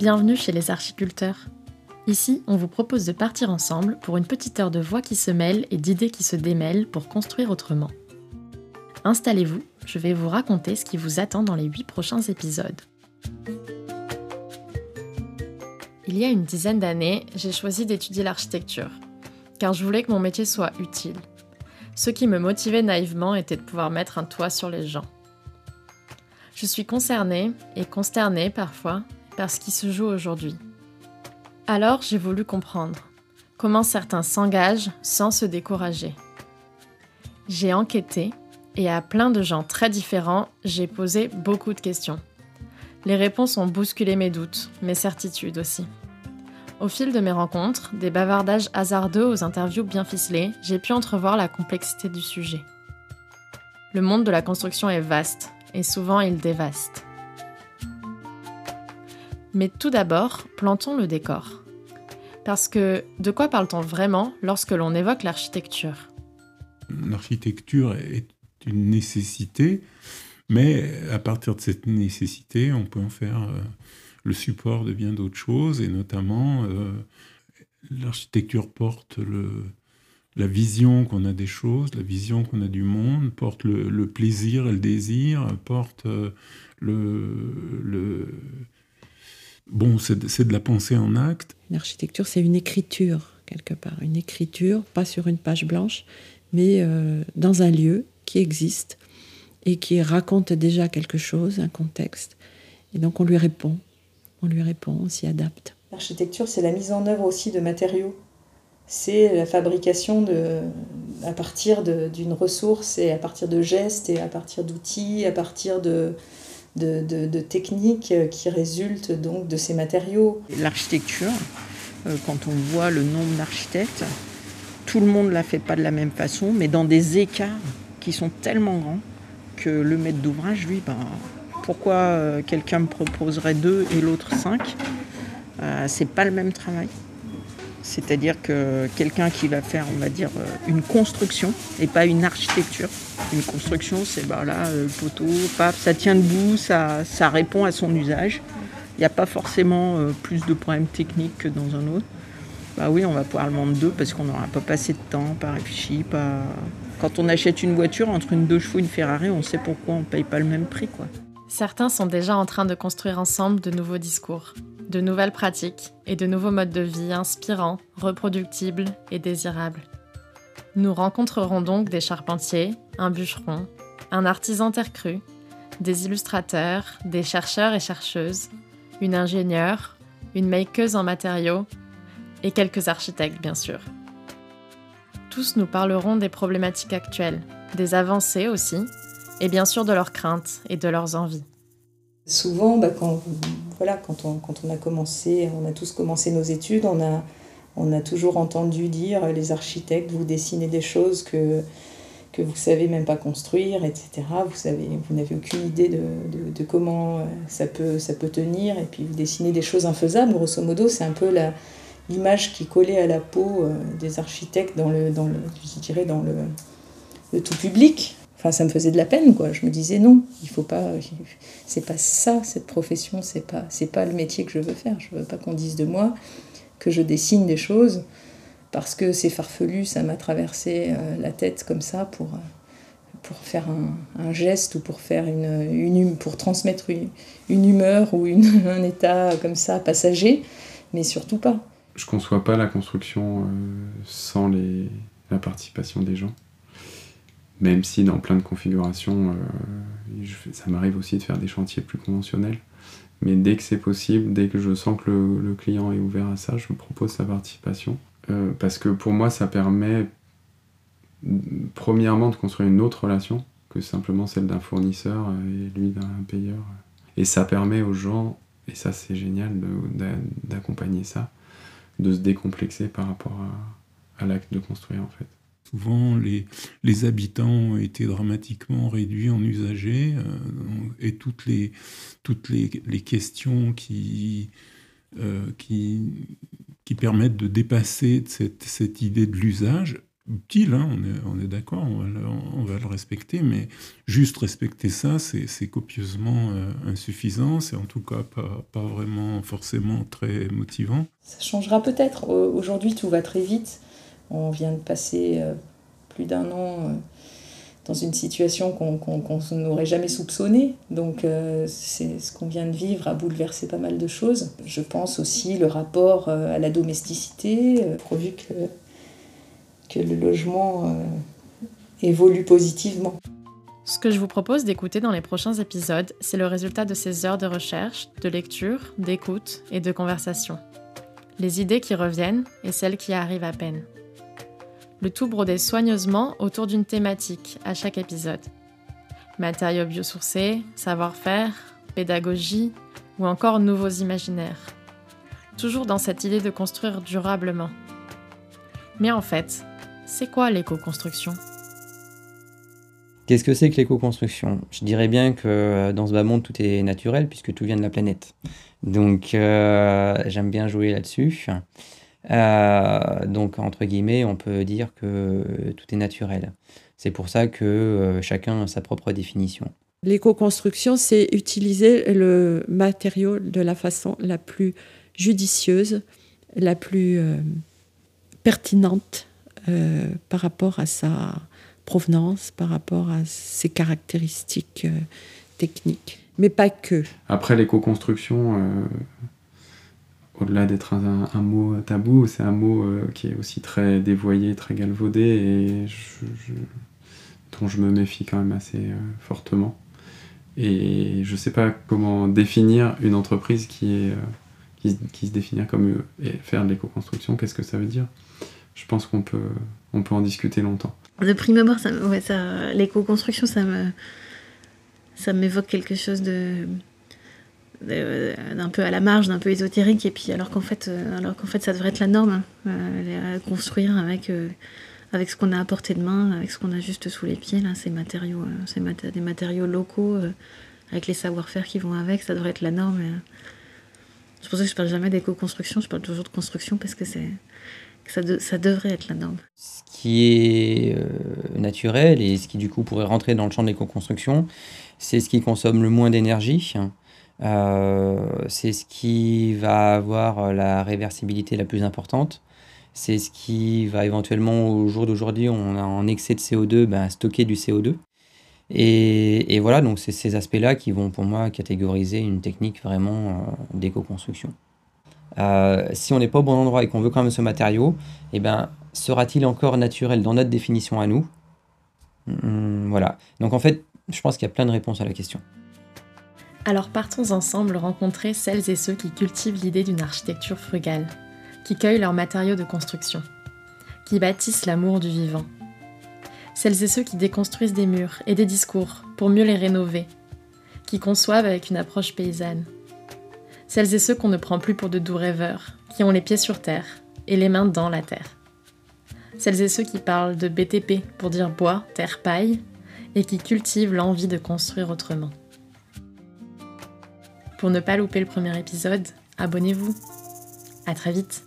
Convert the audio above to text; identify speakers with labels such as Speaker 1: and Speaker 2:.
Speaker 1: Bienvenue chez les archiculteurs. Ici, on vous propose de partir ensemble pour une petite heure de voix qui se mêlent et d'idées qui se démêlent pour construire autrement. Installez-vous, je vais vous raconter ce qui vous attend dans les 8 prochains épisodes. Il y a une dizaine d'années, j'ai choisi d'étudier l'architecture, car je voulais que mon métier soit utile. Ce qui me motivait naïvement était de pouvoir mettre un toit sur les gens. Je suis concernée et consternée parfois par ce qui se joue aujourd'hui. Alors j'ai voulu comprendre comment certains s'engagent sans se décourager. J'ai enquêté et à plein de gens très différents, j'ai posé beaucoup de questions. Les réponses ont bousculé mes doutes, mes certitudes aussi. Au fil de mes rencontres, des bavardages hasardeux aux interviews bien ficelées, j'ai pu entrevoir la complexité du sujet. Le monde de la construction est vaste, et souvent il dévaste. Mais tout d'abord, plantons le décor. Parce que de quoi parle-t-on vraiment lorsque l'on évoque l'architecture?
Speaker 2: L'architecture est une nécessité, mais à partir de cette nécessité, on peut en faire euh, le support de bien d'autres choses, et notamment euh, l'architecture porte la vision qu'on a des choses, la vision qu'on a du monde, porte le, plaisir et le désir, porte euh, le... Bon, c'est de la pensée en acte.
Speaker 3: L'architecture, c'est une écriture, quelque part. Une écriture, pas sur une page blanche, mais euh, dans un lieu qui existe et qui raconte déjà quelque chose, un contexte. Et donc on lui répond on lui répond, on s'y adapte.
Speaker 4: L'architecture, c'est la mise en œuvre aussi de matériaux. C'est la fabrication de, à partir d'une ressource et à partir de gestes et à partir d'outils, à partir de, de, techniques qui résultent donc de ces matériaux.
Speaker 5: L'architecture, euh, quand on voit le nombre d'architectes, tout le monde ne la fait pas de la même façon, mais dans des écarts qui sont tellement grands que le maître d'ouvrage, lui, ben, pourquoi euh, quelqu'un me proposerait deux et l'autre cinq? Euh, C'est pas le même travail. C'est-à-dire que quelqu'un qui va faire, on va dire, euh, une construction et pas une architecture. Une construction, c'est bah là, le poteau, paf, ça tient debout, ça, ça répond à son usage. Il n'y a pas forcément plus de problèmes techniques que dans un autre. Bah oui, on va pouvoir le vendre deux parce qu'on n'aura pas passé de temps, pas réfléchi. Quand on achète une voiture entre une deux chevaux et une Ferrari, on sait pourquoi on ne paye pas le même prix, quoi.
Speaker 1: Certains sont déjà en train de construire ensemble de nouveaux discours, de nouvelles pratiques et de nouveaux modes de vie inspirants, reproductibles et désirables. Nous rencontrerons donc des charpentiers, un bûcheron, un artisan terre crue, des illustrateurs, des chercheurs et chercheuses, une ingénieure, une makeuse en matériaux et quelques architectes bien sûr. Tous nous parleront des problématiques actuelles, des avancées aussi, et bien sûr de leurs craintes et de leurs envies.
Speaker 4: Souvent, bah, quand, voilà, quand, on, a commencé, on a tous commencé nos études, on a, on a toujours entendu dire les architectes, vous dessinez des choses que, que vous ne savez même pas construire, etc. Vous, savez, vous n'avez aucune idée de, de, comment ça peut, ça peut tenir, et puis vous dessinez des choses infaisables. Grosso modo, c'est un peu l'image qui collait à la peau euh, des architectes dans le, dans le, je dirais dans le, le tout public. Enfin, ça me faisait de la peine, quoi. Je me disais non, il faut pas, c'est pas ça cette profession, c'est pas, c'est pas le métier que je veux faire. Je veux pas qu'on dise de moi que je dessine des choses parce que c'est farfelu, ça m'a traversé euh, la tête comme ça pour pour faire un, geste ou pour faire une, une pour transmettre une, humeur ou une, un état comme ça passager, mais surtout pas.
Speaker 6: Je conçois pas la construction euh, sans les, la participation des gens. Même si dans plein de configurations, euh, ça m'arrive aussi de faire des chantiers plus conventionnels. Mais dès que c'est possible, dès que je sens que le, client est ouvert à ça, je propose sa participation. Euh, parce que pour moi, ça permet premièrement de construire une autre relation que simplement celle d'un fournisseur et lui d'un payeur. Et ça permet aux gens, et ça c'est génial d'accompagner ça, de se décomplexer par rapport à l'acte de construire en fait.
Speaker 2: Souvent, les, habitants ont été dramatiquement réduits en usagers euh, et toutes les, toutes les, questions qui, euh, qui, qui, permettent de dépasser cette, cette idée de l'usage utile, hein, on est, d'accord, on, va le- respecter, mais juste respecter ça, c'est copieusement euh, insuffisant, c'est en tout cas pas, pas vraiment forcément très motivant.
Speaker 4: Ça changera peut-être. Au- Aujourd'hui, tout va très vite. On vient de passer euh, plus d'un an euh, dans une situation qu'on n'aurait jamais soupçonnée. Donc, euh, ce qu'on vient de vivre a bouleversé pas mal de choses. Je pense aussi le rapport euh, à la domesticité, pourvu que, que le logement évolue positivement.
Speaker 1: Ce que je vous propose d'écouter dans les prochains épisodes, c'est le résultat de ces heures de recherche, de lecture, d'écoute et de conversation. Les idées qui reviennent et celles qui arrivent à peine. Le tout brodé soigneusement autour d'une thématique à chaque épisode. Matériaux biosourcés, savoir-faire, pédagogie ou encore nouveaux imaginaires. Toujours dans cette idée de construire durablement. Mais en fait, c'est quoi l'éco-construction?
Speaker 7: Qu'est-ce que c'est que l'éco-construction? Je dirais bien que euh, dans ce bas monde, tout est naturel puisque tout vient de la planète. Donc euh, j'aime bien jouer là-dessus. Euh, donc entre guillemets, on peut dire que tout est naturel. C'est pour ça que euh, chacun a sa propre définition.
Speaker 3: L'éco-construction, c'est utiliser le matériau de la façon la plus judicieuse, la plus euh, pertinente euh, par rapport à sa provenance, par rapport à ses caractéristiques euh, techniques. Mais pas que.
Speaker 6: Après, l'éco-construction, euh, au-delà d'être un, mot tabou, c'est un mot euh, qui est aussi très dévoyé, très galvaudé et dont je me méfie quand même assez euh, fortement. Et je sais pas comment définir une entreprise qui, euh, se- définit comme et faire de l'éco-construction. Qu'est-ce que ça veut dire? Je pense qu'on peut, en discuter longtemps.
Speaker 8: De prime abord, l'éco-construction, ça m'évoque quelque chose de- d'un peu à la marge, d'un peu ésotérique, et puis alors qu'en fait, euh, alors qu'en fait, ça devrait être la norme, hein, euh, construire avec, euh, avec ce qu'on a à portée de main, avec ce qu'on a juste sous les pieds, là, ces matériaux, euh, ces mat- des matériaux locaux, euh, avec les savoir-faire qui vont avec, ça devrait être la norme. euh, c'est pour ça que je parle jamais d'éco-construction, je parle toujours de construction parce que c'est, ça, de- ça devrait être la norme.
Speaker 7: Ce qui est euh, naturel et ce qui du coup pourrait rentrer dans le champ de l'éco-construction, c'est ce qui consomme le moins d'énergie. Euh, c'est ce qui va avoir la réversibilité la plus importante. C'est ce qui va éventuellement, au jour d'aujourd'hui, on a en excès de CO2, ben, stocker du CO2. Et, et voilà, donc c'est ces aspects-là qui vont pour moi catégoriser une technique vraiment euh, d'éco-construction. Euh, si on n'est pas au bon endroit et qu'on veut quand même ce matériau, eh ben, sera-t-il encore naturel dans notre définition à nous? Hmm, Voilà. Donc en fait, je pense qu'il y a plein de réponses à la question.
Speaker 1: Alors partons ensemble rencontrer celles et ceux qui cultivent l'idée d'une architecture frugale, qui cueillent leurs matériaux de construction, qui bâtissent l'amour du vivant. Celles et ceux qui déconstruisent des murs et des discours pour mieux les rénover, qui conçoivent avec une approche paysanne. Celles et ceux qu'on ne prend plus pour de doux rêveurs, qui ont les pieds sur terre et les mains dans la terre. Celles et ceux qui parlent de BTP pour dire bois, terre, paille, et qui cultivent l'envie de construire autrement. Pour ne pas louper le premier épisode, abonnez-vous. À très vite.